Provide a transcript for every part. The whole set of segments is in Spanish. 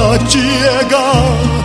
ventana llega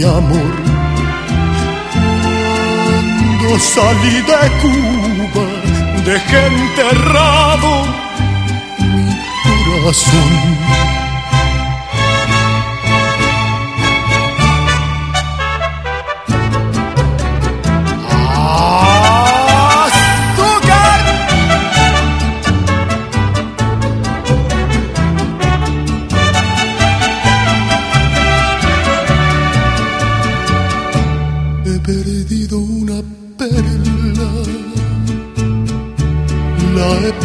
mi amor. Cuando salí de Cuba, dejé enterrado mi corazón.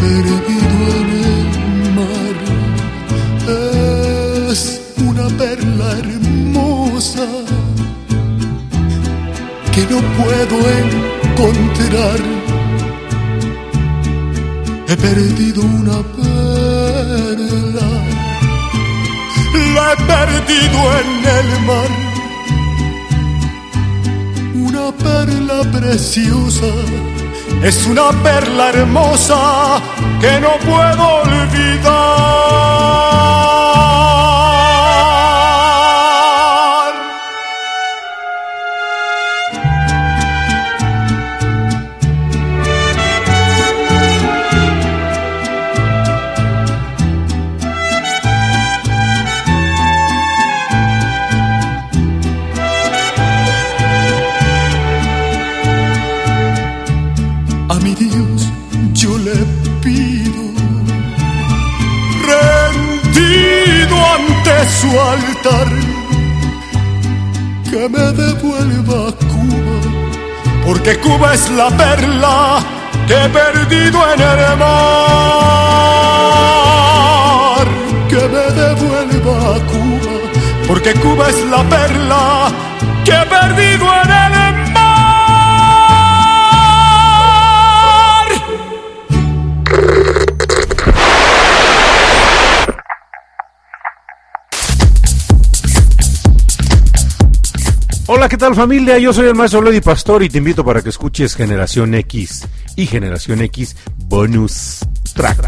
Perdido en el mar. Es una perla hermosa que no puedo encontrar. He perdido una perla, la he perdido en el mar una perla preciosa, es una perla hermosa que no puedo olvidar. Porque Cuba es la perla que he perdido en el mar. Que me devuelva Cuba, porque Cuba es la perla que he perdido en el mar. Hola, ¿qué tal familia? Yo soy el maestro Lady Pastor y te invito para que escuches Generación X y Generación X bonus track.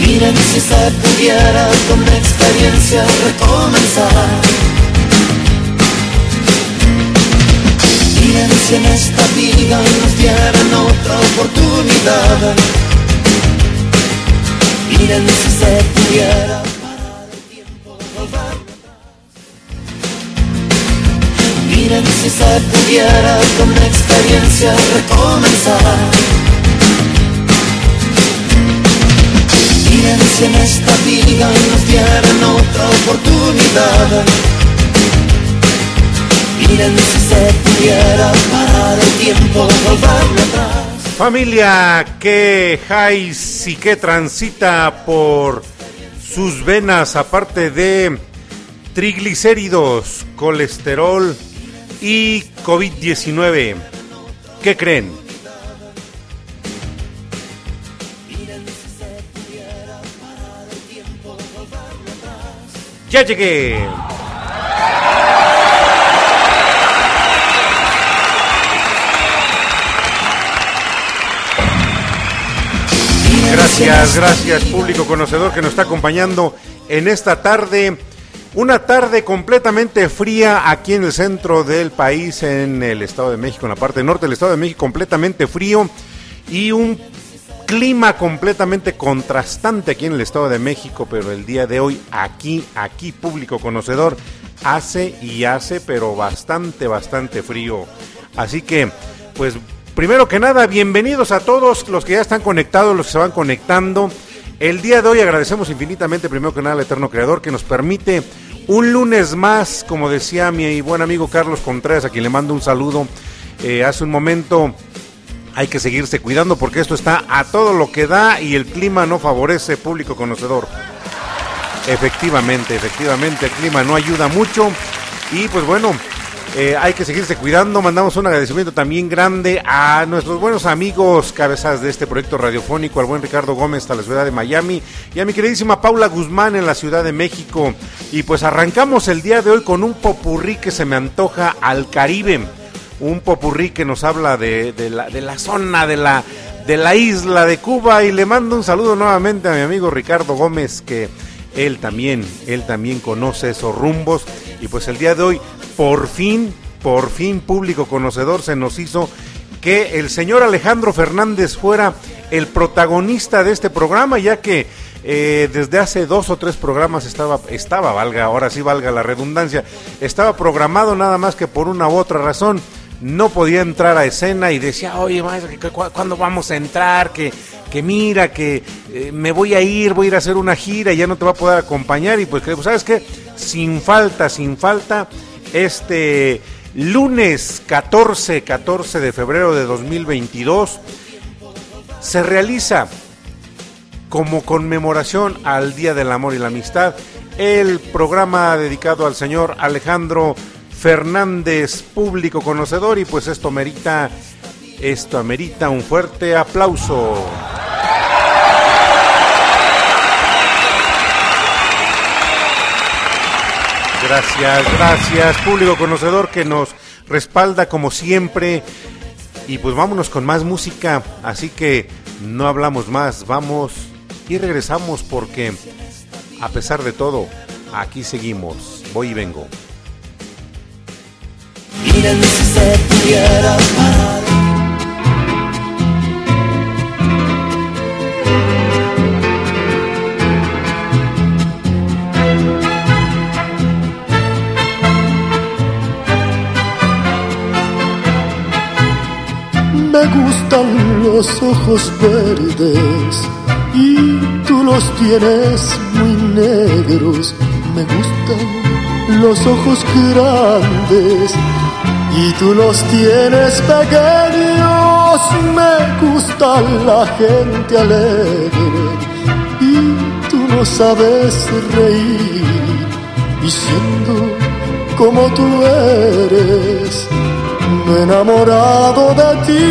Miren si se pudiera con experiencia recomenzar. Miren si en esta vida nos dieran otra oportunidad. Miren si se pudiera parar el tiempo, volver Miren si se pudiera con experiencia recomenzar. Miren si en esta vida nos dieran otra oportunidad. Familia que jais y que transita por sus venas, aparte de triglicéridos, colesterol y COVID-19. ¿Qué creen? Ya llegué. Gracias, gracias público conocedor que nos está acompañando en esta tarde. Una tarde completamente fría aquí en el centro del país, en el Estado de México, en la parte norte del Estado de México, completamente frío y un clima completamente contrastante aquí en el Estado de México, pero el día de hoy aquí, aquí público conocedor, hace y hace, pero bastante, bastante frío. Así que, pues Primero que nada, bienvenidos a todos los que ya están conectados, los que se van conectando. El día de hoy agradecemos infinitamente, primero que nada, al Eterno Creador que nos permite un lunes más, como decía mi buen amigo Carlos Contreras, a quien le mando un saludo eh, hace un momento. Hay que seguirse cuidando porque esto está a todo lo que da y el clima no favorece público conocedor. Efectivamente, efectivamente, el clima no ayuda mucho. Y pues bueno, eh, hay que seguirse cuidando. Mandamos un agradecimiento también grande a nuestros buenos amigos, cabezas de este proyecto radiofónico, al buen Ricardo Gómez hasta la ciudad de Miami y a mi queridísima Paula Guzmán en la Ciudad de México. Y pues arrancamos el día de hoy con un popurrí que se me antoja al Caribe. Un popurrí que nos habla de, la zona, de la, de la isla de Cuba. Y le mando un saludo nuevamente a mi amigo Ricardo Gómez que él también, él también conoce esos rumbos. Y pues el día de hoy por fin, por fin público conocedor se nos hizo que el señor Alejandro Fernández fuera el protagonista de este programa, ya que eh, desde hace dos o tres programas estaba, estaba, valga, ahora sí valga la redundancia, estaba programado nada más que por una u otra razón. No podía entrar a escena y decía, oye, maestro, ¿cuándo vamos a entrar? Que, que mira, que eh, me voy a ir, voy a ir a hacer una gira y ya no te va a poder acompañar. Y pues, ¿sabes qué? Sin falta, sin falta, este lunes 14, 14 de febrero de 2022 se realiza como conmemoración al Día del Amor y la Amistad el programa dedicado al señor Alejandro Fernández, público conocedor, y pues esto merita, esto amerita un fuerte aplauso. Gracias, gracias, público conocedor que nos respalda como siempre. Y pues vámonos con más música. Así que no hablamos más, vamos y regresamos porque a pesar de todo, aquí seguimos. Voy y vengo. Me gustan los ojos verdes y tú los tienes muy negros. Me gustan los ojos grandes y tú los tienes pequeños. Me gusta la gente alegre y tú no sabes reír. Y siendo como tú eres, enamorado de ti.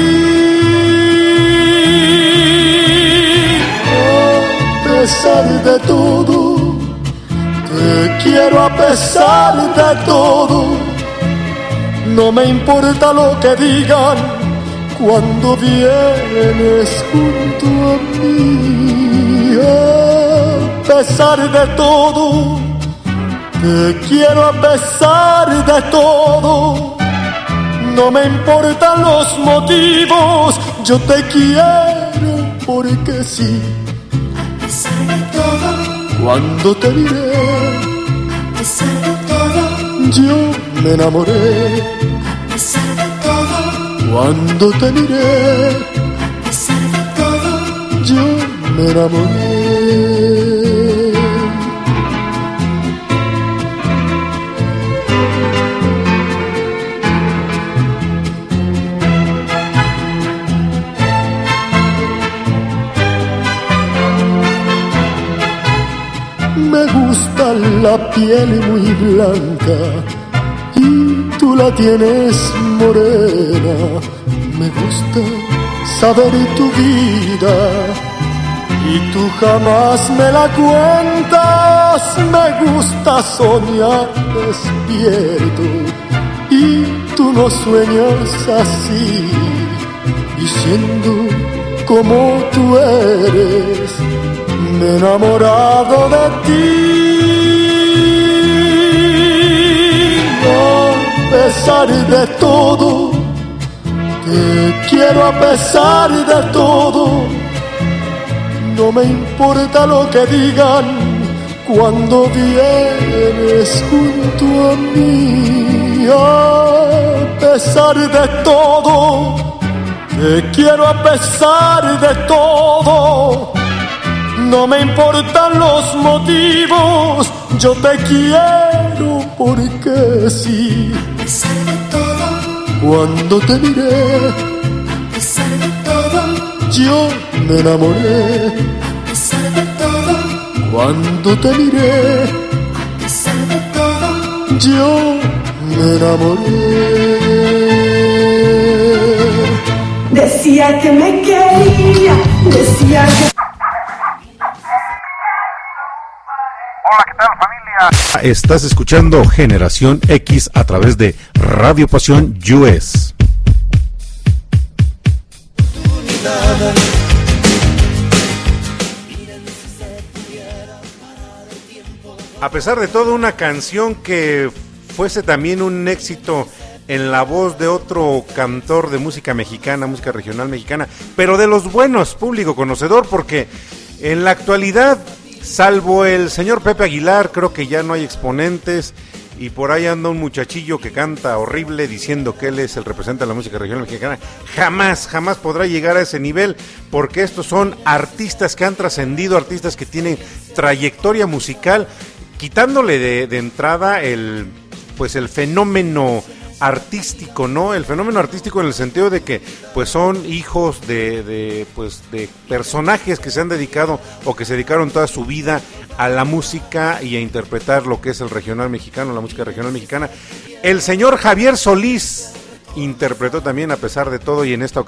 A pesar de todo, Te quiero a pesar de todo. No me importa lo que digan cuando vienes junto a mí. A pesar de todo, te quiero a pesar de todo. No me importan los motivos, yo te quiero porque sí. A pesar de todo, Cuando te miré, a pesar de todo, yo me enamoré. a pesar de todo, Cuando te miré, a pesar de todo, yo me enamoré. Me gusta la piel muy blanca y tú la tienes morena. Me gusta saber tu vida y tú jamás me la cuentas. Me gusta soñar despierto y tú no sueñas así. Y siendo como tú eres, me he enamorado de ti. A pesar de todo, te quiero a pesar de todo. No me importa lo que digan cuando vienes junto a mí. A pesar de todo, te quiero a pesar de todo. No me importan los motivos, yo te quiero porque sí. todo, Cuando te miré, a pesar de todo, yo me enamoré. todo, Cuando te miré, a pesar de todo, yo me enamoré. Decía que me quería, decía que... Estás escuchando Generación X a través de Radio Pasión US. A pesar de todo, una canción que fuese también un éxito en la voz de otro cantor de música mexicana, música regional mexicana, pero de los buenos, público conocedor, porque en la actualidad, salvo el señor Pepe Aguilar, creo que ya no hay exponentes y por ahí anda un muchachillo que canta horrible diciendo que él es el representante de la música regional mexicana. Jamás, jamás podrá llegar a ese nivel porque estos son artistas que han trascendido, artistas que tienen trayectoria musical, quitándole de, de entrada el pues el fenómeno artístico, ¿no? El fenómeno artístico en el sentido de que pues son hijos de, de, pues de personajes que se han dedicado o que se dedicaron toda su vida a la música y a interpretar lo que es el regional mexicano, la música regional mexicana. El señor Javier Solís interpretó también a pesar de todo y en esta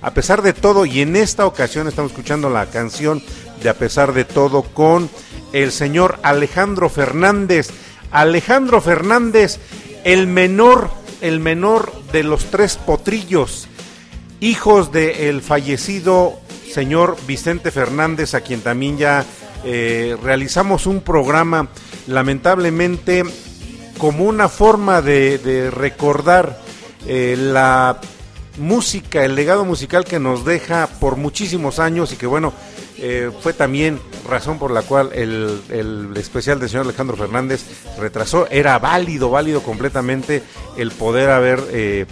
a pesar de todo y en esta ocasión estamos escuchando la canción de a pesar de todo con el señor Alejandro Fernández. Alejandro Fernández, el menor, el menor de los tres potrillos, hijos del fallecido señor Vicente Fernández, a quien también ya eh, realizamos un programa, lamentablemente, como una forma de, recordar eh, la música, el legado musical que nos deja por muchísimos años y que bueno, eh, fue también razón por la cual el, el especial del señor Alejandro Fernández retrasó. Era válido, válido completamente el poder haber eh,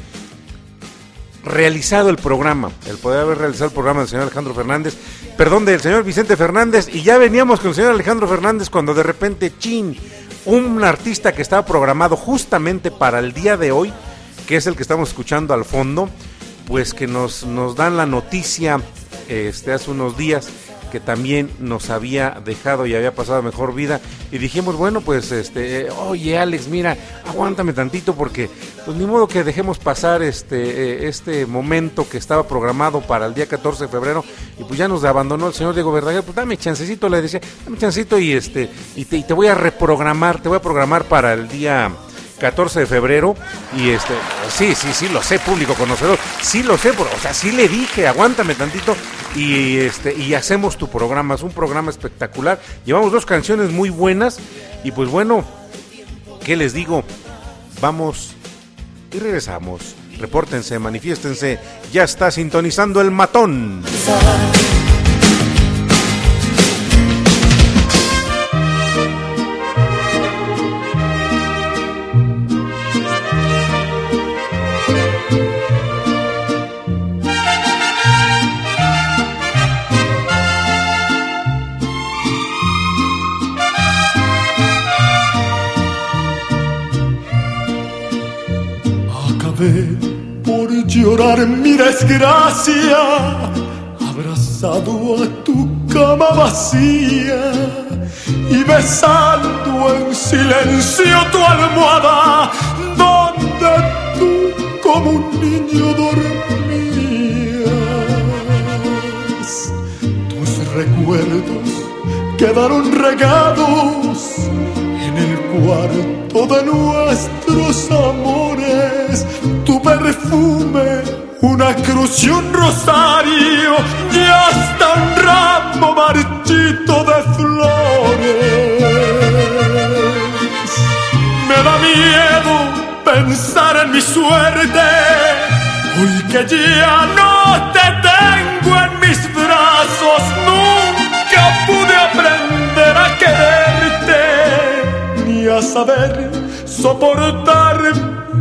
realizado el programa, el poder haber realizado el programa del señor Alejandro Fernández, perdón, del señor Vicente Fernández, y ya veníamos con el señor Alejandro Fernández cuando de repente, chin, un artista que estaba programado justamente para el día de hoy, que es el que estamos escuchando al fondo, pues que nos, nos dan la noticia este, hace unos días que también nos había dejado y había pasado mejor vida. Y dijimos bueno pues este eh, oye Alex mira aguántame tantito porque pues ni modo que dejemos pasar este eh, este momento que estaba programado para el día 14 de febrero y pues ya nos abandonó el señor Diego Verdaguer. Pues dame chancecito le decía dame chancecito y este y te, y te voy a reprogramar te voy a programar para el día 14 de febrero y este sí sí sí lo sé público conocedor sí lo sé pero, o sea sí le dije aguántame tantito y este y hacemos tu programa es un programa espectacular llevamos dos canciones muy buenas y pues bueno qué les digo vamos y regresamos repórtense manifiéstense ya está sintonizando el matón llorar mi desgracia, abrazado a tu cama vacía y besando en silencio tu almohada, donde tú como un niño dormías. Tus recuerdos quedaron regados en el cuarto de nuestros amores, perfume, una cruz y un rosario, y hasta un ramo marchito de flores. Me da miedo pensar en mi suerte, hoy que ya no te tengo en mis brazos, nunca pude aprender a quererte ni a saber soportar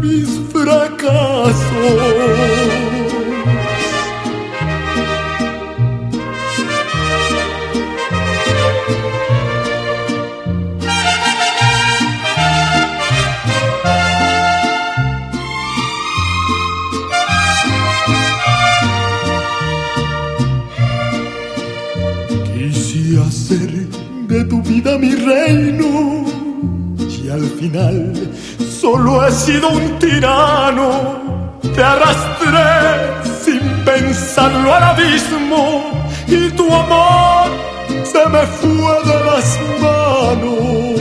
mis hacer de tu vida mi reino y al final solo he sido un tirano. Te arrastré sin pensarlo al abismo y tu amor se me fue de las manos.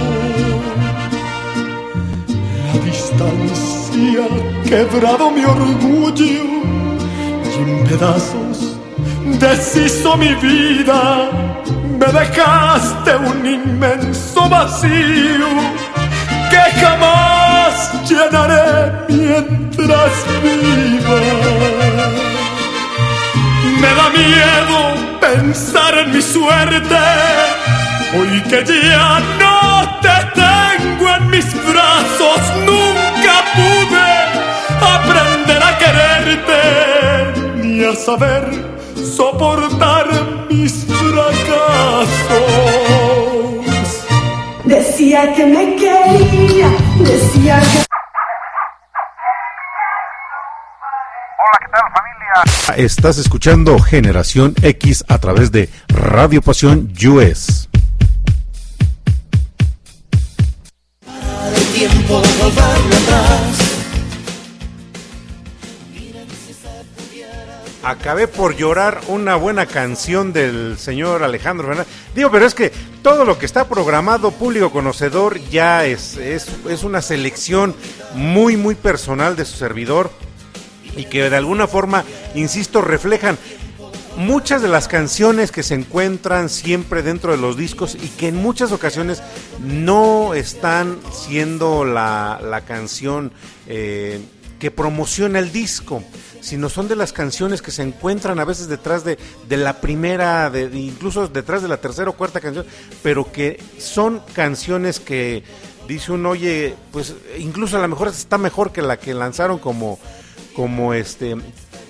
La distancia ha quebrado mi orgullo y en pedazos deshizo mi vida. Me dejaste un inmenso vacío que jamás llenaré mientras viva. Me da miedo pensar en mi suerte, hoy que ya no te tengo en mis brazos, nunca pude aprender a quererte ni a saber soportar mis fracasos. Decía que me quería, decía que... Estás escuchando Generación X a través de Radio Pasión US. el tiempo volverlo atrás. Acabé por llorar una buena canción del señor Alejandro Fernández. Digo, pero es que todo lo que está programado, público conocedor, ya es, es, es una selección muy, muy personal de su servidor y que de alguna forma, insisto, reflejan muchas de las canciones que se encuentran siempre dentro de los discos y que en muchas ocasiones no están siendo la, la canción eh, que promociona el disco, sino son de las canciones que se encuentran a veces detrás de, de la primera, de, incluso detrás de la tercera o cuarta canción, pero que son canciones que dice uno, oye, pues incluso a lo mejor está mejor que la que lanzaron como, como este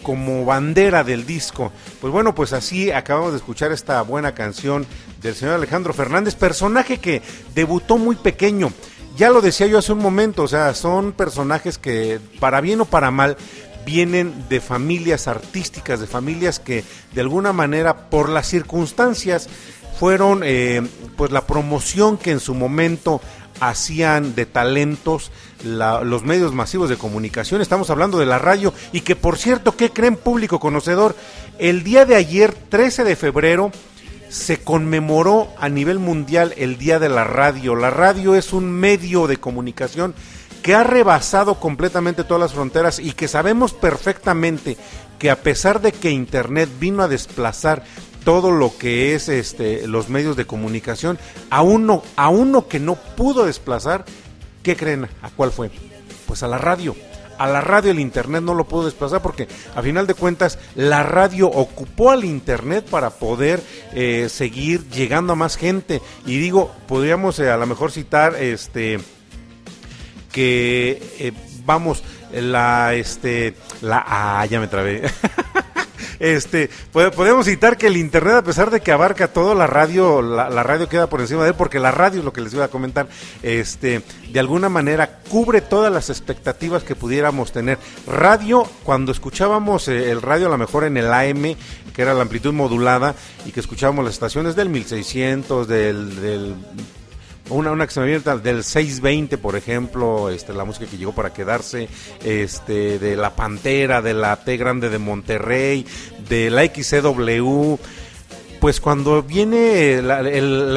como bandera del disco. Pues bueno, pues así acabamos de escuchar esta buena canción del señor Alejandro Fernández, personaje que debutó muy pequeño. Ya lo decía yo hace un momento, o sea, son personajes que para bien o para mal vienen de familias artísticas, de familias que de alguna manera por las circunstancias fueron eh, pues la promoción que en su momento hacían de talentos la- los medios masivos de comunicación, estamos hablando de la radio y que por cierto, ¿qué creen público conocedor? El día de ayer, 13 de febrero, se conmemoró a nivel mundial el Día de la Radio. La radio es un medio de comunicación que ha rebasado completamente todas las fronteras y que sabemos perfectamente que a pesar de que Internet vino a desplazar todo lo que es este los medios de comunicación, a uno, a uno que no pudo desplazar, ¿qué creen? ¿A cuál fue? Pues a la radio. A la radio el internet no lo pudo desplazar porque a final de cuentas la radio ocupó al internet para poder eh, seguir llegando a más gente. Y digo, podríamos eh, a lo mejor citar este que eh, vamos la este la ah ya me trabé este po- podemos citar que el internet a pesar de que abarca todo la radio la, la radio queda por encima de él porque la radio es lo que les iba a comentar este de alguna manera cubre todas las expectativas que pudiéramos tener. Radio cuando escuchábamos eh, el radio a lo mejor en el AM que era la amplitud modulada y que escuchábamos las estaciones del 1600 del, del una, una que se me viene del 620, por ejemplo, este, la música que llegó para quedarse, este, de La Pantera, de la T Grande de Monterrey, de la XCW. Pues cuando viene la,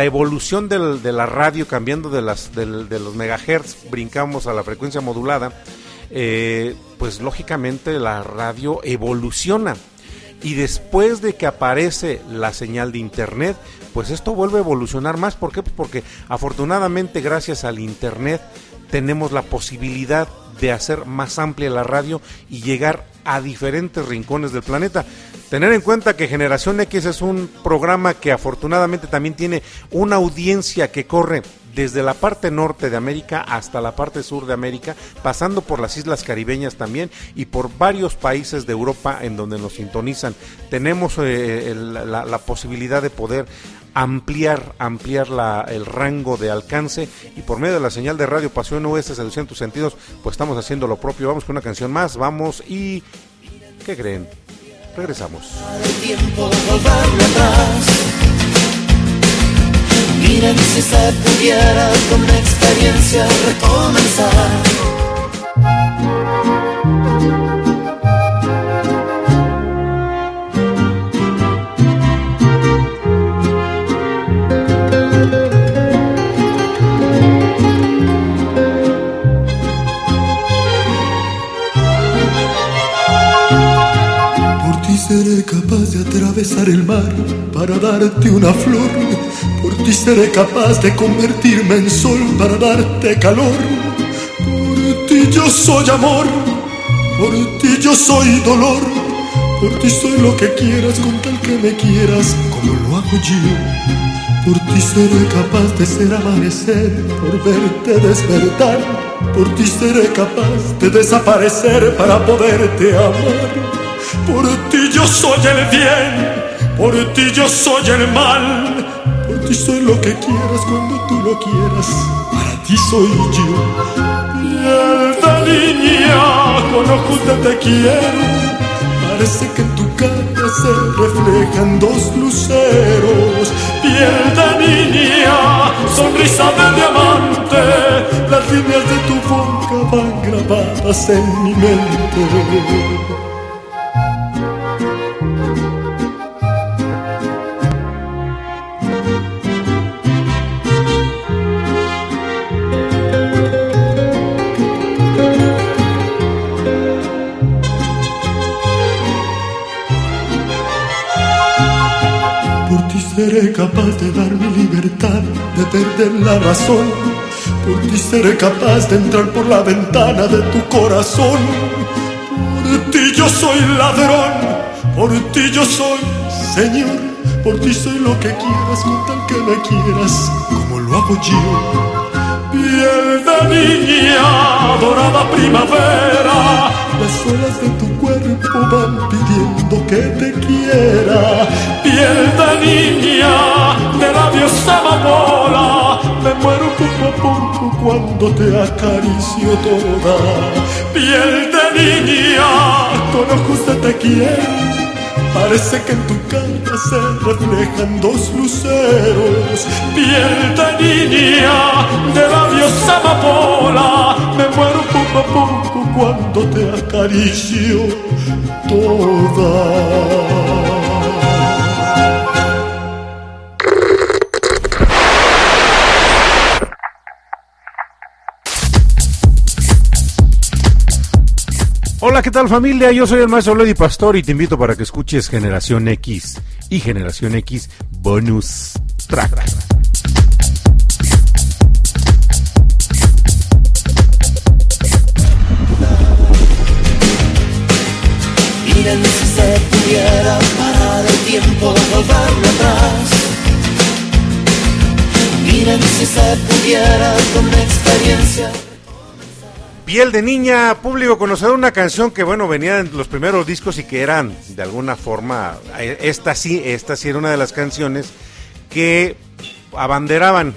evolución del- de la radio cambiando de, las, de los megahertz, brincamos a la frecuencia modulada, eh, pues lógicamente la radio evoluciona. Y después de que aparece la señal de Internet, pues esto vuelve a evolucionar más. ¿Por qué? Pues porque afortunadamente gracias al Internet tenemos la posibilidad de hacer más amplia la radio y llegar a diferentes rincones del planeta. Tener en cuenta que Generación X es un programa que afortunadamente también tiene una audiencia que corre desde la parte norte de América hasta la parte sur de América, pasando por las islas caribeñas también y por varios países de Europa en donde nos sintonizan. Tenemos eh, la, posibilidad de poder ampliar, ampliar la- el rango de alcance y por medio de la señal de radio Pasión US Seducción tus sentidos, pues estamos haciendo lo propio. Vamos con una canción más, vamos y ¿qué creen? Regresamos. tiempo. Miren si se pudiera con experiencia recomenzar. Atravesar el mar para darte una flor. Por ti seré capaz de convertirme en sol para darte calor. Por ti yo soy amor, por ti yo soy dolor. Por ti soy lo que quieras con tal que me quieras como lo hago yo. Por ti seré capaz de ser amanecer, por verte despertar. Por ti seré capaz de desaparecer para poderte amar. Por ti yo soy el bien, por ti yo soy el mal. Por ti soy lo que quieras cuando tú lo quieras. Para ti soy yo. Piel de niña, con ojos de te quiero. Parece que tu cara se reflejan dos luceros. Piel de niña, sonrisa de diamante. Las líneas de tu boca van grabadas en mi mente. Por ti seré capaz de dar mi libertad, de perder la razón. Por ti seré capaz de entrar por la ventana de tu corazón. Por ti yo soy ladrón, por ti yo soy Señor. Por ti soy lo que quieras con tal que me quieras, como lo hago yo. Piel de niña, dorada primavera, las olas de tu cuerpo van pidiendo que te quiera. Piel de niña, de labios amapola, me muero poco a poco cuando te acaricio toda. Piel de niña, con ojos de te quiero. Parece que en tu cara se reflejan dos luceros. Piel de niña, de labios amapola. Me muero poco a poco cuando te acaricio toda. Hola, ¿qué tal familia? Yo soy el maestro Lady Pastor y te invito para que escuches Generación X y Generación X Bonus Track. Miren si se pudiera con experiencia. Piel de niña, público conocedor, una canción que bueno venía en los primeros discos y que eran de alguna forma, eh, esta sí, esta sí era una de las canciones que abanderaban.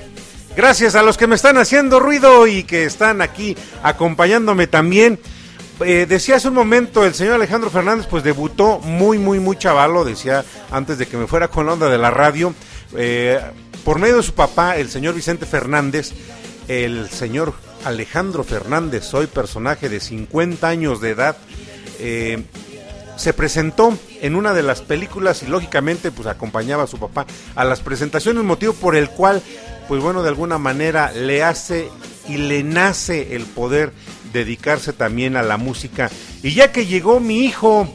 Gracias a los que me están haciendo ruido y que están aquí acompañándome también. Eh, decía hace un momento el señor Alejandro Fernández, pues debutó muy, muy, muy chavalo, decía antes de que me fuera con la onda de la radio, eh, por medio de su papá, el señor Vicente Fernández, el señor Alejandro Fernández, hoy personaje de 50 años de edad, eh, se presentó en una de las películas y lógicamente pues acompañaba a su papá a las presentaciones, motivo por el cual pues bueno de alguna manera le hace y le nace el poder dedicarse también a la música. Y ya que llegó mi hijo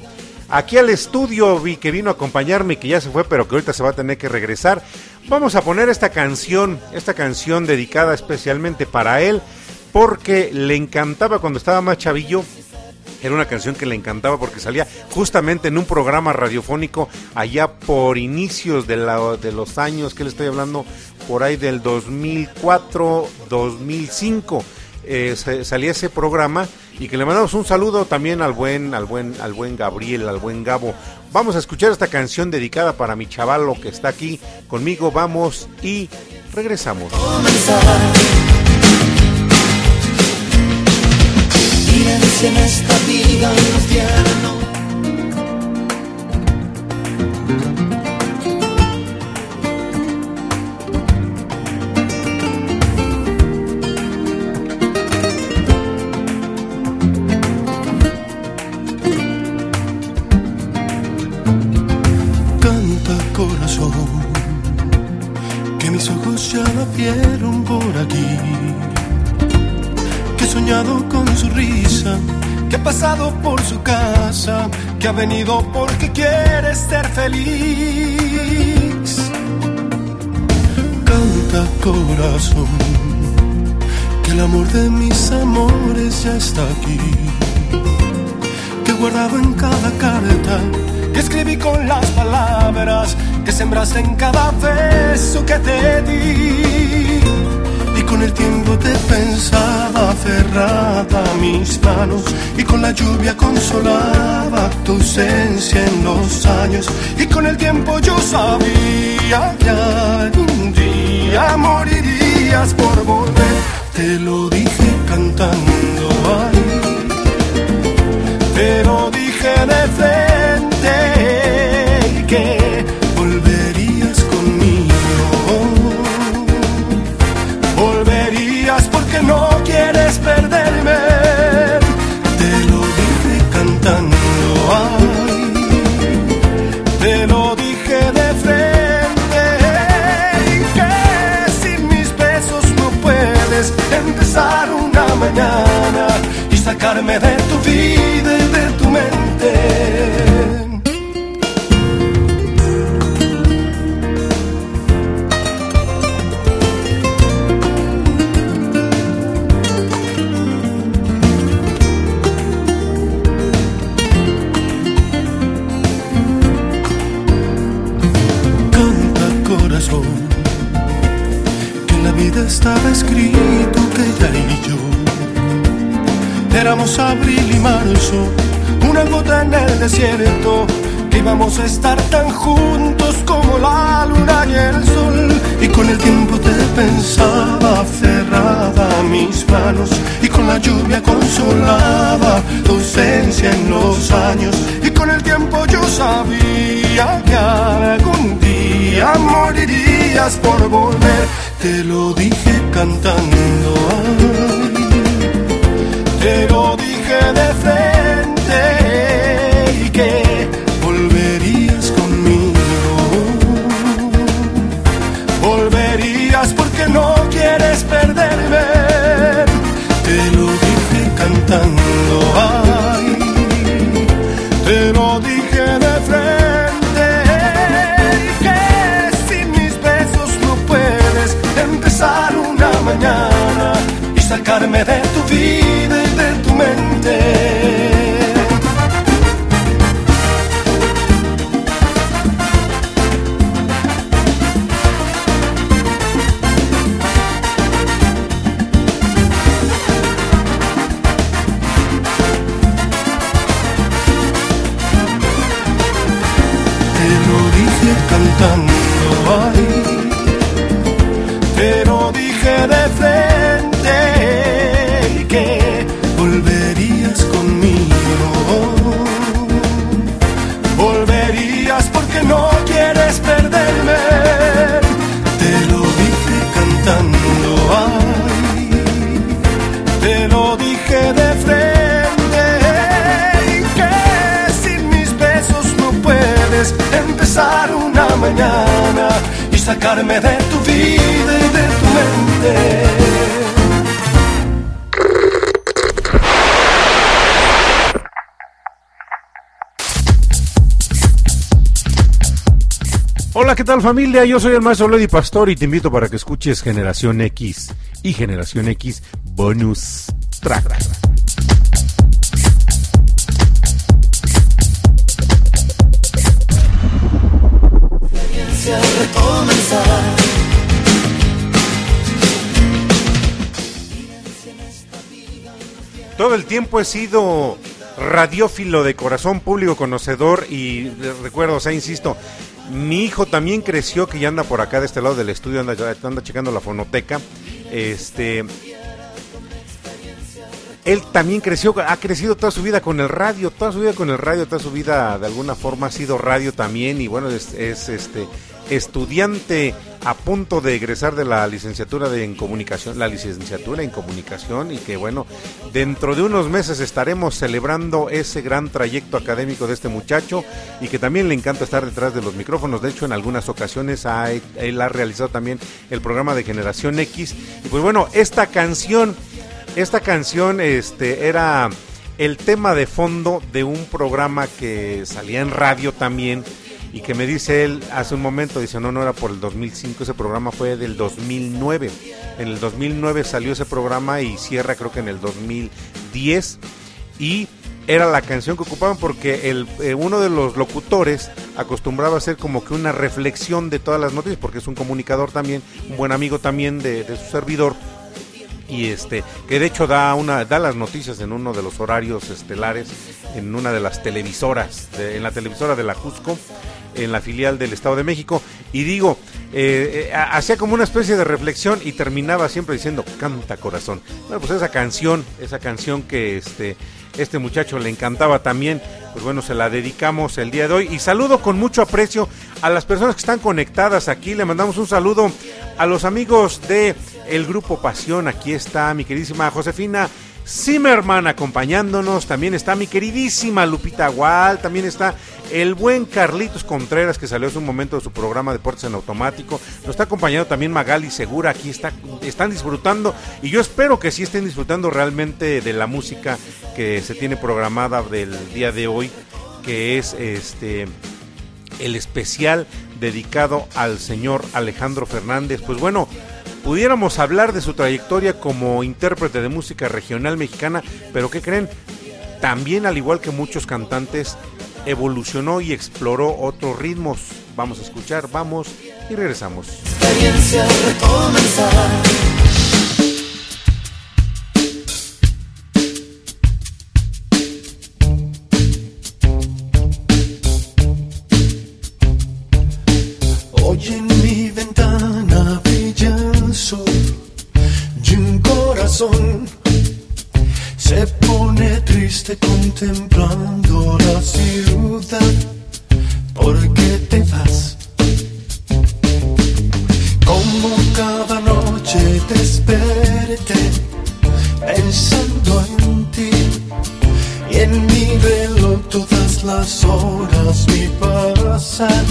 aquí al estudio, vi que vino a acompañarme y que ya se fue, pero que ahorita se va a tener que regresar, vamos a poner esta canción, esta canción dedicada especialmente para él porque le encantaba cuando estaba más chavillo. Era una canción que le encantaba porque salía justamente en un programa radiofónico allá por inicios de, la, de los años que le estoy hablando, por ahí del 2004, 2005. Eh, salía ese programa y que le mandamos un saludo también al buen, al buen, al buen Gabriel, al buen Gabo. Vamos a escuchar esta canción dedicada para mi chavalo que está aquí conmigo. Vamos y regresamos. Por su casa, que ha venido porque quiere ser feliz. Canta corazón, que el amor de mis amores ya está aquí que he guardado en cada carta, que escribí con las palabras, que sembraste en cada beso que te di. Con el tiempo te pensaba aferrada a mis manos, y con la lluvia consolaba tu ausencia en los años. Y con el tiempo yo sabía que algún día morirías por volver. Te lo dije cantando ahí te lo dije de frente que perderme. Te lo dije cantando, ay, te lo dije de frente que sin mis besos no puedes empezar una mañana y sacarme de tu vida y de tu mente. Estaba escrito que ella y yo éramos abril y marzo, una gota en el desierto que íbamos a estar tan juntos como la luna y el sol. Y con el tiempo te pensaba cerrada mis manos y con la lluvia consolaba tu ausencia en los años. Y con el tiempo yo sabía que algún día morirías por volver. Te lo dije cantando, te lo dije de frente de tu vida y de tu mente. Y sacarme de tu vida y de tu mente. Hola, ¿qué tal familia? Yo soy el maestro Lady Pastor y te invito para que escuches Generación X y Generación X Bonus Track. El tiempo he sido radiófilo de corazón público conocedor y recuerdo, o sea, insisto, mi hijo también creció, que ya anda por acá de este lado del estudio, anda, anda checando la fonoteca. Este, él también creció, ha crecido toda su vida con el radio, toda su vida con el radio, toda su vida de alguna forma ha sido radio también y bueno, es este estudiante a punto de egresar de la licenciatura de en comunicación, la licenciatura en comunicación y que bueno, dentro de unos meses estaremos celebrando ese gran trayecto académico de este muchacho y que también le encanta estar detrás de los micrófonos. De hecho, en algunas ocasiones ha, él ha realizado también el programa de Generación X. Y pues bueno, esta canción, esta canción este era el tema de fondo de un programa que salía en radio también y que me dice él hace un momento, dice, no, no era por el 2005, ese programa fue del 2009. En el 2009 salió ese programa y cierra creo que en el 2010 y era la canción que ocupaban porque el, eh, uno de los locutores acostumbraba a hacer como que una reflexión de todas las noticias, porque es un comunicador también, un buen amigo también de, de su servidor y este que de hecho da una da las noticias en uno de los horarios estelares en una de las televisoras en la televisora de la Jusco en la filial del Estado de México. Y digo eh, eh, ha- hacía como una especie de reflexión y terminaba siempre diciendo canta corazón bueno pues esa canción esa canción que este este muchacho le encantaba también pues bueno se la dedicamos el día de hoy. Y saludo con mucho aprecio a las personas que están conectadas aquí. Le mandamos un saludo a los amigos de el grupo Pasión. Aquí está mi queridísima Josefina Zimmerman acompañándonos. También está mi queridísima Lupita Gual. También está el buen Carlitos Contreras que salió hace un momento de su programa Deportes en Automático. Nos está acompañando también Magali Segura. Aquí está, están disfrutando y yo espero que sí estén disfrutando realmente de la música que se tiene programada del día de hoy, que es este el especial dedicado al señor Alejandro Fernández. Pues bueno, pudiéramos hablar de su trayectoria como intérprete de música regional mexicana, pero ¿qué creen? También, al igual que muchos cantantes, evolucionó y exploró otros ritmos. Vamos a escuchar, vamos y regresamos. experiencia recomenzar. Contemplando la ciudad. ¿Por qué te vas? Como cada noche desperté pensando en ti y en mi reloj todas las horas vi pasar.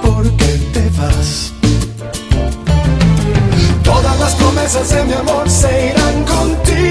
¿Por qué te vas? Todas las promesas de mi amor se irán contigo.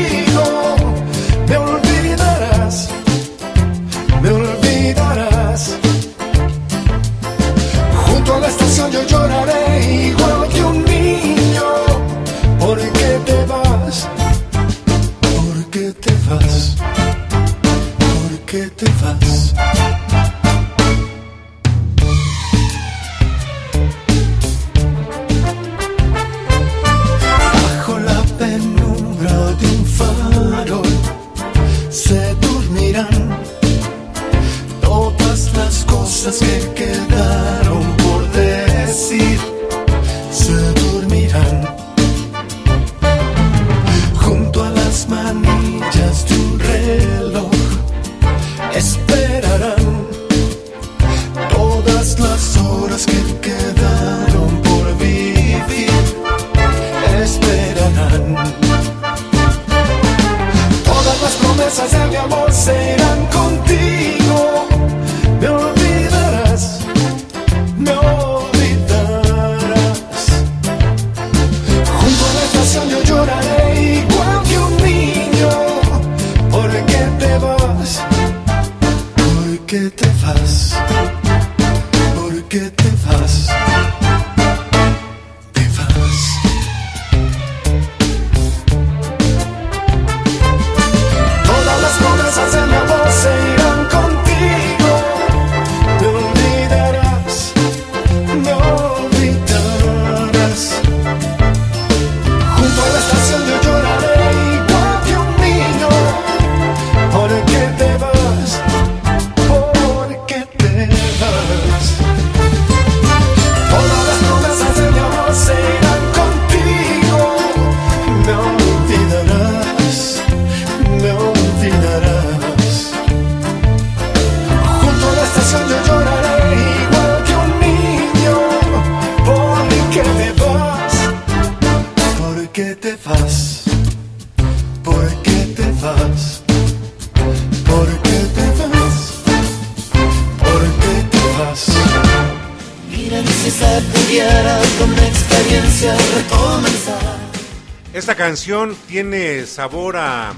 Esta canción tiene sabor a,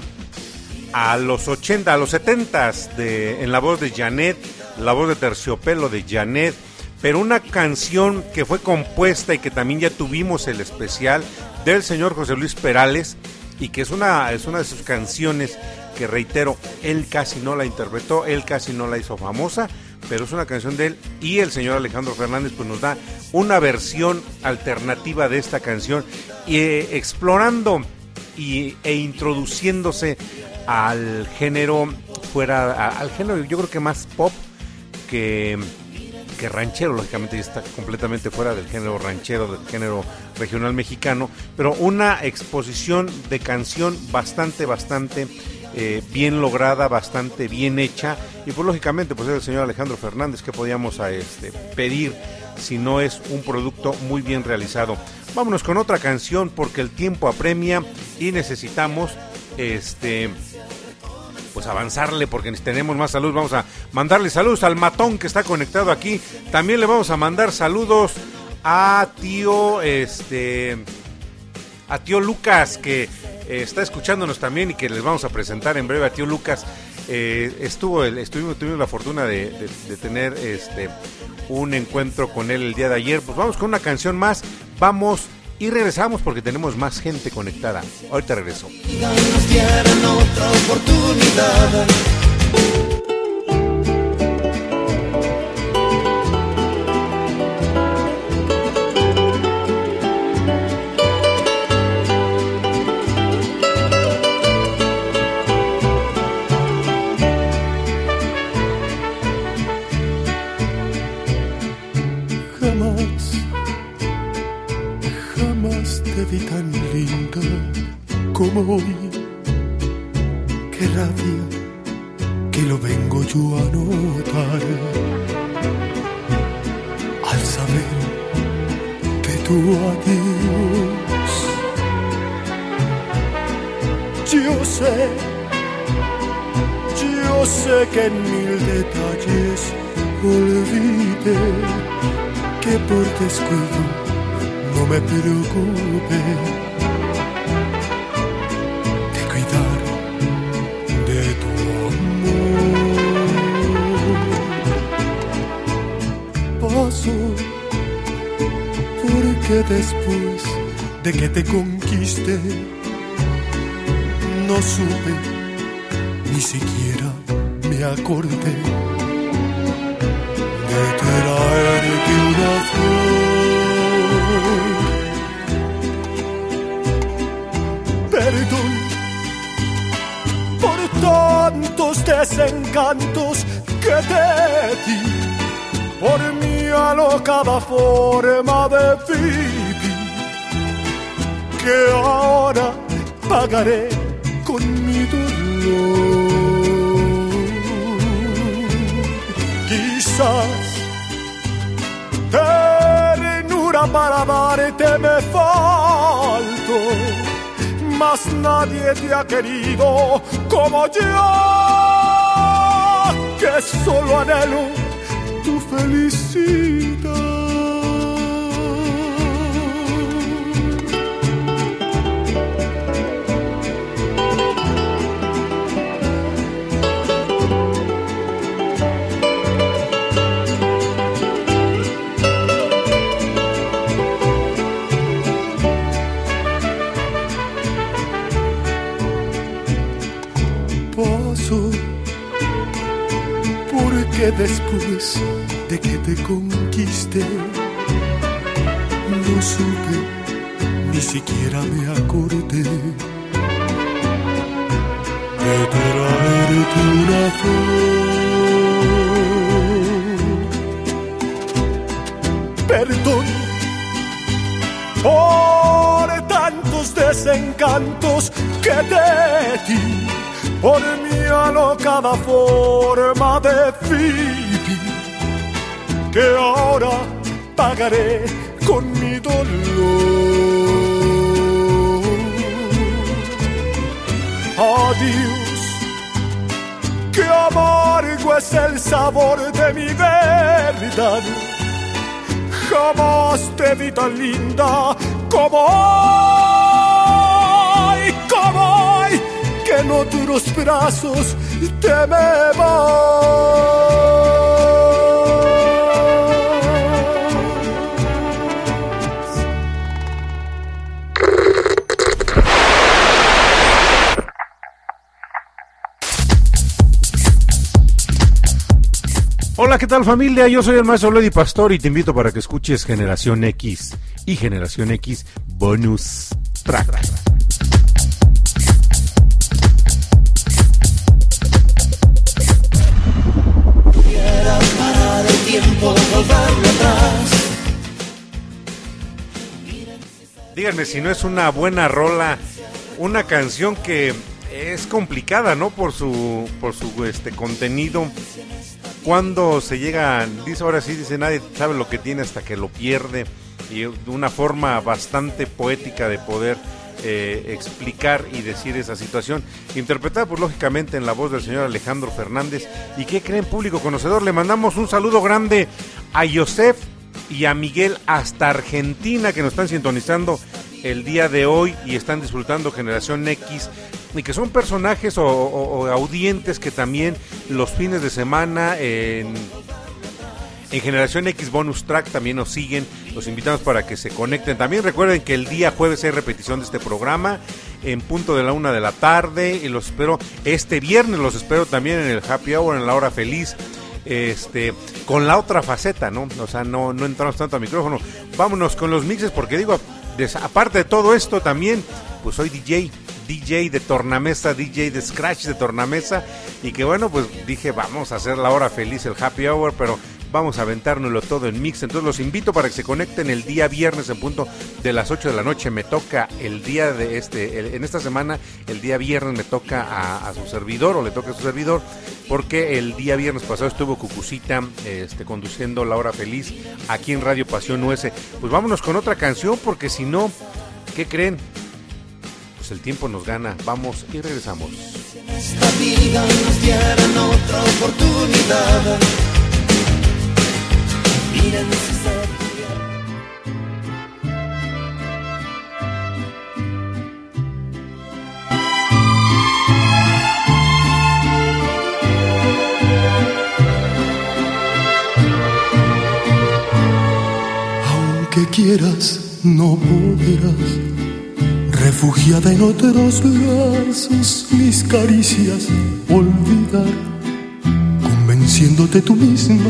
a los 80, a los 70 de, en la voz de Janet, la voz de terciopelo de Janet, pero una canción que fue compuesta y que también ya tuvimos el especial del señor José Luis Perales y que es una, es una de sus canciones que reitero, él casi no la interpretó, él casi no la hizo famosa, pero es una canción de él. Y el señor Alejandro Fernández pues nos da una versión alternativa de esta canción y eh, explorando y, e introduciéndose al género fuera al género yo creo que más pop que que ranchero, lógicamente está completamente fuera del género ranchero, del género regional mexicano, pero una exposición de canción bastante, bastante eh, bien lograda, bastante bien hecha, y pues lógicamente pues es el señor Alejandro Fernández que podíamos a este, pedir si no es un producto muy bien realizado. Vámonos con otra canción porque el tiempo apremia y necesitamos este pues avanzarle porque tenemos más salud. Vamos a mandarle saludos al matón que está conectado aquí. También le vamos a mandar saludos a tío este a tío Lucas que eh, está escuchándonos también y que les vamos a presentar en breve a tío Lucas. Eh, estuvo estuvimos tuvimos la fortuna de, tener este un encuentro con él el día de ayer. Pues vamos con una canción más. Vamos y regresamos porque tenemos más gente conectada. Ahorita regreso. Te vi tan linda como hoy. qué rabia que lo vengo yo a notar al saber de tu adiós. Yo sé, yo sé que en mil detalles olvide que por descuido me preocupe de cuidar de tu amor. Paso porque después de que te conquiste no supe ni siquiera me acordé desencantos que te di, por mi alocada forma de vivir, que ahora pagaré con mi dolor. Quizás ternura para darte me falto, mas nadie te ha querido como yo, que solo anhelo tu felicidad. Después de que te conquiste no supe ni siquiera me acordé de traerte una flor. Perdón por tantos desencantos que te di, por mi alocada forma de vivir, que ahora pagaré con mi dolor. Adiós, que amargo es el sabor de mi verdad jamás te vi tan linda como hoy, como en otros brazos te me vas. Hola, ¿qué tal familia? Yo soy el maestro Lady Pastor y te invito para que escuches Generación X y Generación X Bonus Track. Díganme si no es una buena rola, una canción que es complicada, ¿no? Por su, por su este contenido. Cuando se llega, dice ahora sí, dice nadie sabe lo que tiene hasta que lo pierde. Y de una forma bastante poética de poder eh, explicar y decir esa situación. Interpretada, pues lógicamente, en la voz del señor Alejandro Fernández. ¿Y qué creen, público conocedor? Le mandamos un saludo grande a Yosef y a Miguel hasta Argentina que nos están sintonizando el día de hoy y están disfrutando Generación X y que son personajes o, audientes que también los fines de semana en, en Generación X Bonus Track también nos siguen. Los invitamos para que se conecten. También recuerden que el día jueves hay repetición de este programa en punto de la una de la tarde. Y los espero este viernes, los espero también en el Happy Hour, en la hora feliz. Este, con la otra faceta, ¿no? O sea, no, no entramos tanto al micrófono. Vámonos con los mixes, porque digo, aparte de todo esto, también, pues soy DJ. DJ de tornamesa, DJ de scratch de tornamesa y que bueno, pues dije, vamos a hacer la hora feliz, el happy hour, pero Vamos a aventárnoslo todo en mix. Entonces los invito para que se conecten el día viernes en punto de las 8 de la noche. Me toca el día de este, en esta semana, el día viernes me toca a, a su servidor o le toca a su servidor, porque el día viernes pasado estuvo Cucucita este, conduciendo La Hora Feliz aquí en Radio Pasión US. Pues vámonos con otra canción, porque si no, ¿qué creen? Pues el tiempo nos gana. Vamos y regresamos. esta vida nos dieran otra oportunidad. Aunque quieras, no podrás. Refugiada en otros brazos, mis caricias olvidar. Convenciéndote tú misma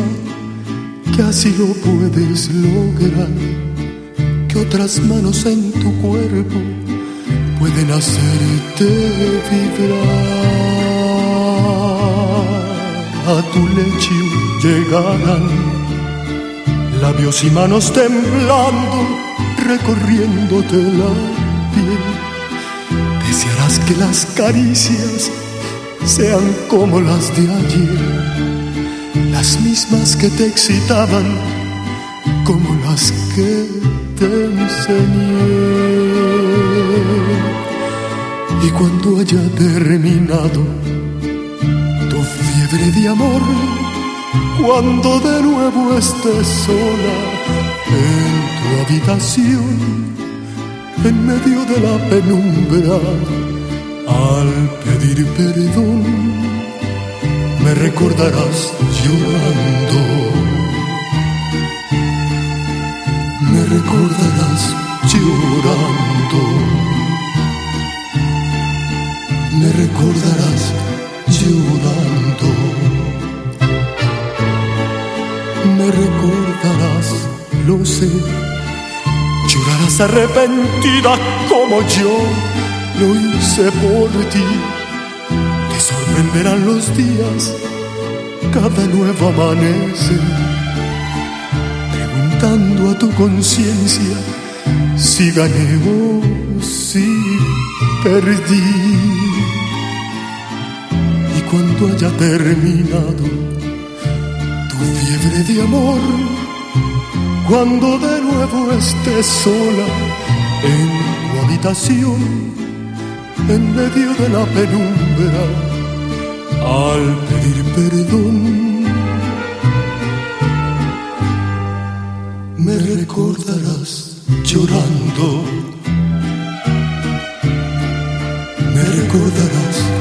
que así lo puedes lograr. Que otras manos en tu cuerpo pueden hacerte vibrar. A tu lecho llegarán labios y manos temblando, recorriéndote la piel. Desearás que las caricias sean como las de ayer, las mismas que te excitaban, como las que te enseñé. Y cuando haya terminado tu fiebre de amor, cuando de nuevo estés sola en tu habitación, en medio de la penumbra, al pedir perdón, me recordarás llorando. Me recordarás llorando. Me recordarás llorando me recordarás, lo sé. Llorarás arrepentida como yo lo hice por ti. Sorprenderán los días, cada nuevo amanecer. Preguntando a tu conciencia si gané o si perdí. Y cuando haya terminado tu fiebre de amor cuando de nuevo estés sola en tu habitación en medio de la penumbra al pedir perdón me recordarás llorando. Me recordarás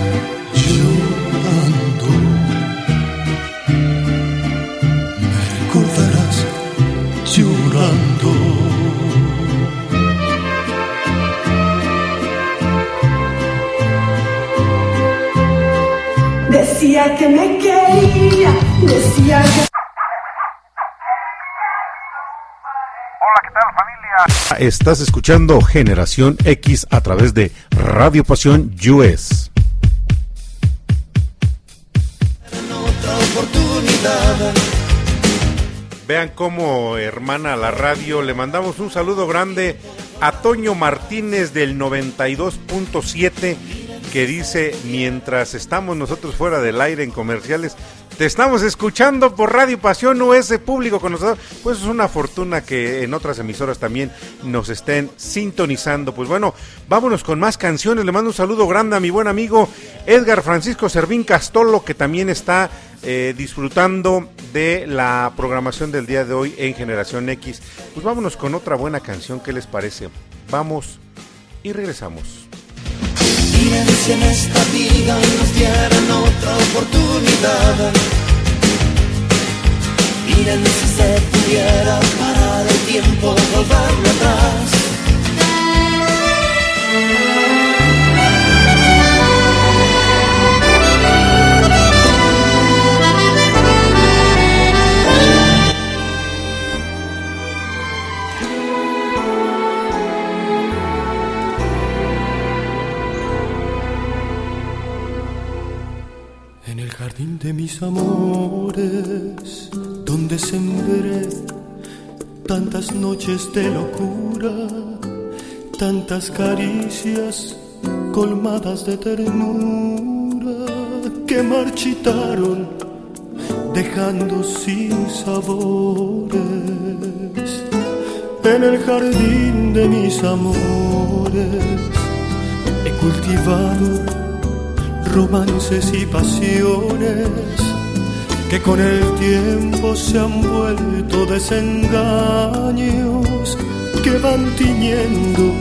Decía que me quería, decía que... Estás escuchando Generación X a través de Radio Pasión US. Vean cómo, hermana, la radio, le mandamos un saludo grande a Toño Martínez del 92.7 que dice, mientras estamos nosotros fuera del aire en comerciales, te estamos escuchando por Radio Pasión US público con nosotros. Pues es una fortuna que en otras emisoras también nos estén sintonizando. Pues bueno, vámonos con más canciones. Le mando un saludo grande a mi buen amigo Edgar Francisco Servín Castolo, que también está eh, disfrutando de la programación del día de hoy en Generación X. Pues vámonos con otra buena canción. ¿Qué les parece? Vamos y regresamos. Miren si en esta vida nos dieran otra oportunidad. Miren si se pudiera parar el tiempo, volverlo atrás. De locura, tantas caricias colmadas de ternura que marchitaron dejando sin sabores en el jardín de mis amores. He cultivado romances y pasiones que con el tiempo se han vuelto desengaños que van tiñendo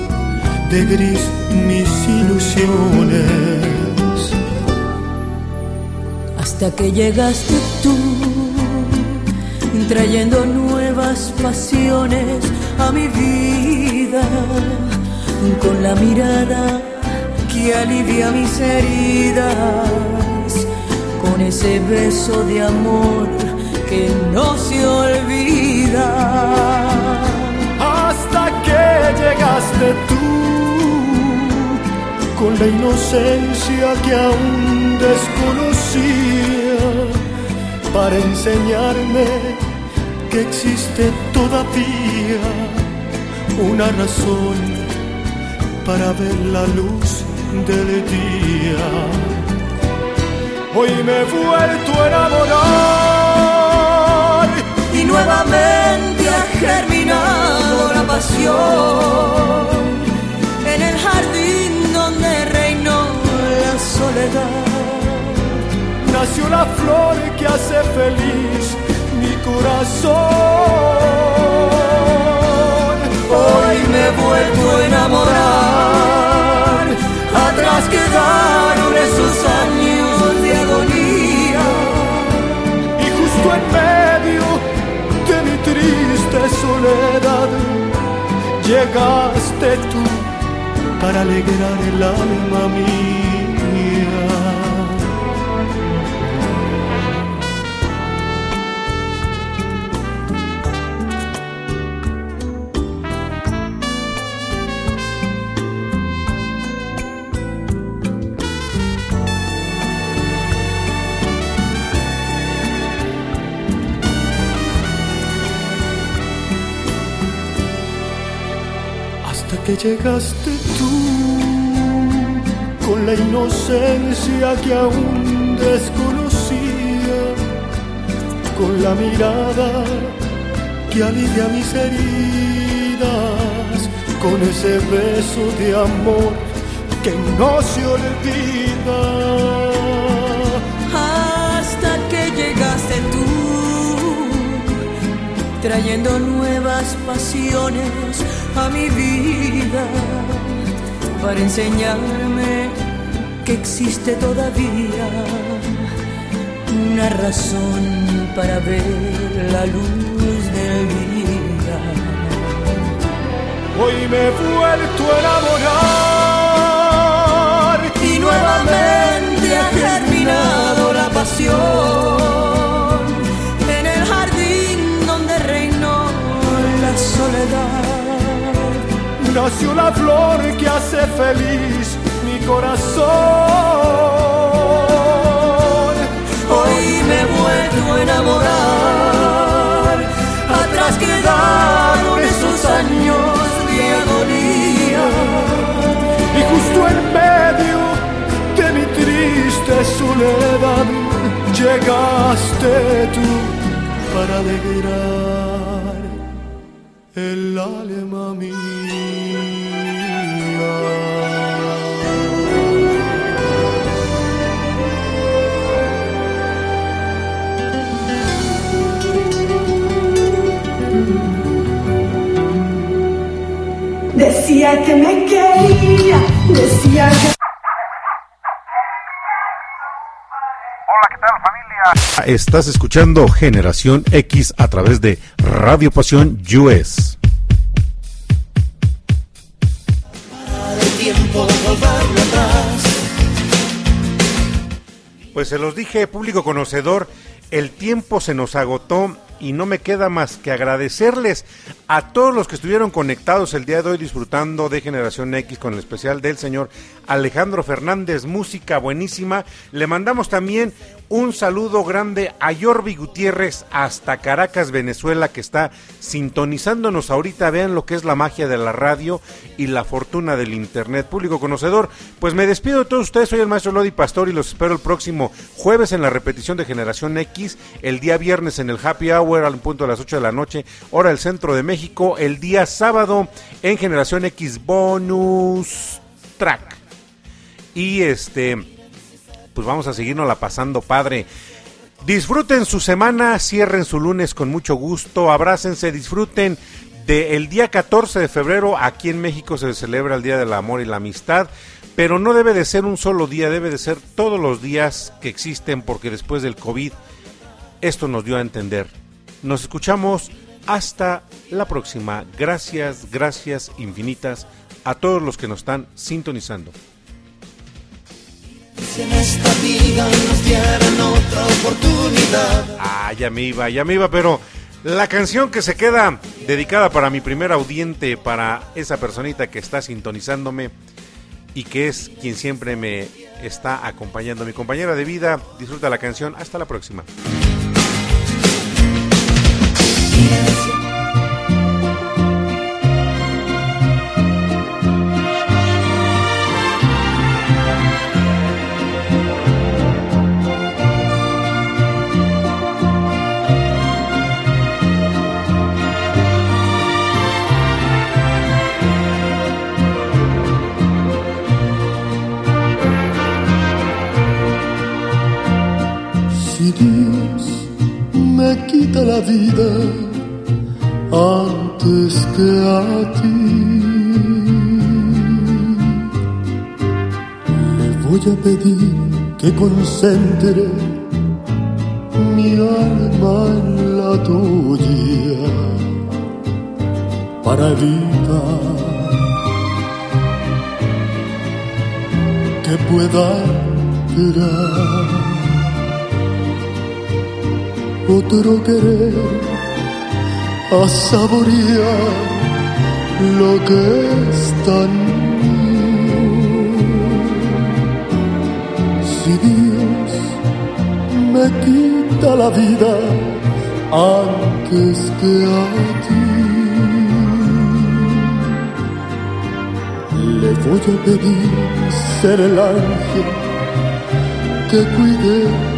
de gris mis ilusiones. Hasta que llegaste tú, trayendo nuevas pasiones a mi vida, con la mirada que alivia mis heridas, ese beso de amor que no se olvida. Hasta que llegaste tú, con la inocencia que aún desconocía, para enseñarme que existe todavía una razón para ver la luz del día. Hoy me he vuelto a enamorar y nuevamente ha germinado la pasión en el jardín donde reinó la soledad. Nació la flor que hace feliz mi corazón. Hoy me he vuelto a enamorar, atrás quedaron esos años llegaste tú para alegrar el alma mía. Que llegaste tú con la inocencia que aún desconocía, con la mirada que alivia mis heridas, con ese beso de amor que no se olvida. hasta que llegaste tú, trayendo nuevas pasiones a mi vida, para enseñarme que existe todavía una razón para ver la luz del día. Hoy me he vuelto a enamorar y nuevamente ha germinado la pasión nació la flor que hace feliz mi corazón. Hoy me he vuelto a enamorar, atrás quedaron esos años de agonía. Y justo en medio de mi triste soledad llegaste tú para alegrar el alma mía. Decía que me quería, decía que... Estás escuchando Generación X a través de Radio Pasión US. Pues se los dije, público conocedor, el tiempo se nos agotó y no me queda más que agradecerles a todos los que estuvieron conectados el día de hoy disfrutando de Generación X con el especial del señor Alejandro Fernández, música buenísima. Le mandamos también un saludo grande a Yorbi Gutiérrez hasta Caracas, Venezuela, que está sintonizándonos ahorita. Vean lo que es la magia de la radio y la fortuna del Internet. Público conocedor, pues me despido de todos ustedes. Soy el maestro Lodi Pastor y los espero el próximo jueves en la repetición de Generación X, el día viernes en el Happy Hour al punto de las 8 de la noche, hora del centro de México, el día sábado en Generación X Bonus Track. Y este pues vamos a seguirnos la pasando padre. Disfruten su semana, cierren su lunes con mucho gusto, abrácense, disfruten del día 14 de febrero. Aquí en México se celebra el Día del Amor y la Amistad, pero no debe de ser un solo día, debe de ser todos los días que existen porque después del COVID esto nos dio a entender. Nos escuchamos hasta la próxima. Gracias, gracias infinitas a todos los que nos están sintonizando. Si en esta vida nos dieran otra oportunidad. Ah, ya me iba, ya me iba, pero la canción que se queda dedicada para mi primer audiente, para esa personita que está sintonizándome y que es quien siempre me está acompañando, mi compañera de vida, disfruta la canción, hasta la próxima. Quita la vida antes que a ti, le voy a pedir que concentre mi alma en la tuya para evitar que pueda tirar otro querer a saborear lo que es tan mío. Si Dios me quita la vida antes que a ti, le voy a pedir ser el ángel que cuide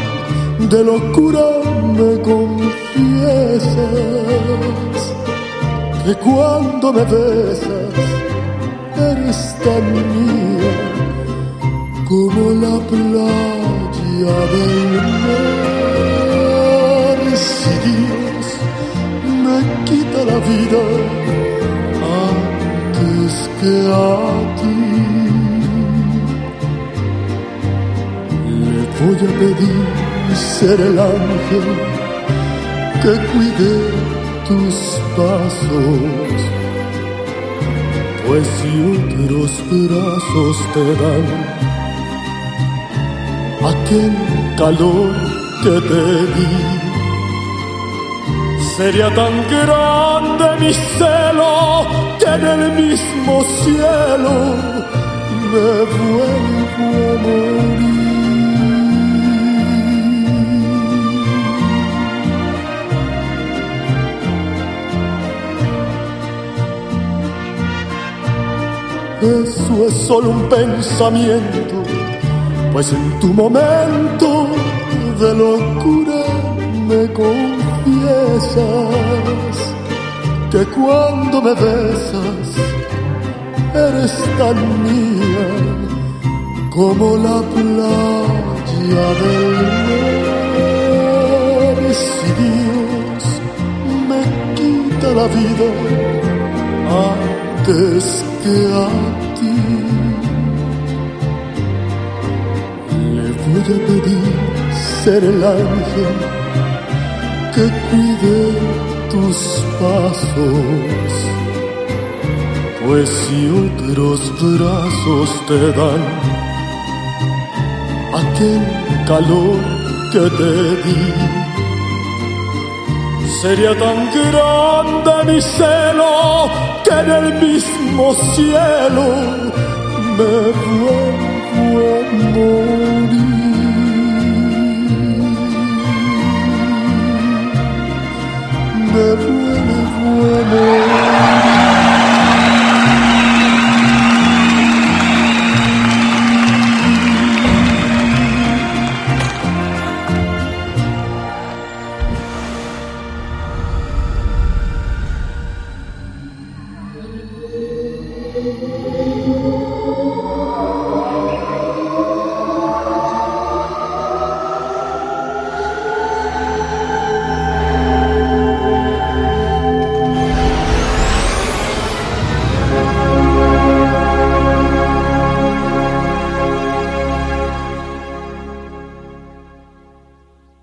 de locura me confiesas que cuando me besas eres tan mía como la playa del mar. Si Dios me quita la vida antes que a ti. Le voy a pedir ser el ángel que cuide tus pasos, pues si otros brazos te dan aquel calor que te di, sería tan grande mi celo que en el mismo cielo me vuelvo a morir. Eso es solo un pensamiento, pues en tu momento de locura me confiesas que cuando me besas eres tan mía como la playa del mar. Si Dios la vida antes que a ti. Le voy a pedir ser el ángel que cuide tus pasos. Pues si otros brazos te dan aquel calor que te di, sería tan grande mi celo que en el mismo cielo me vuelvo a morir. Me vuelvo a morir.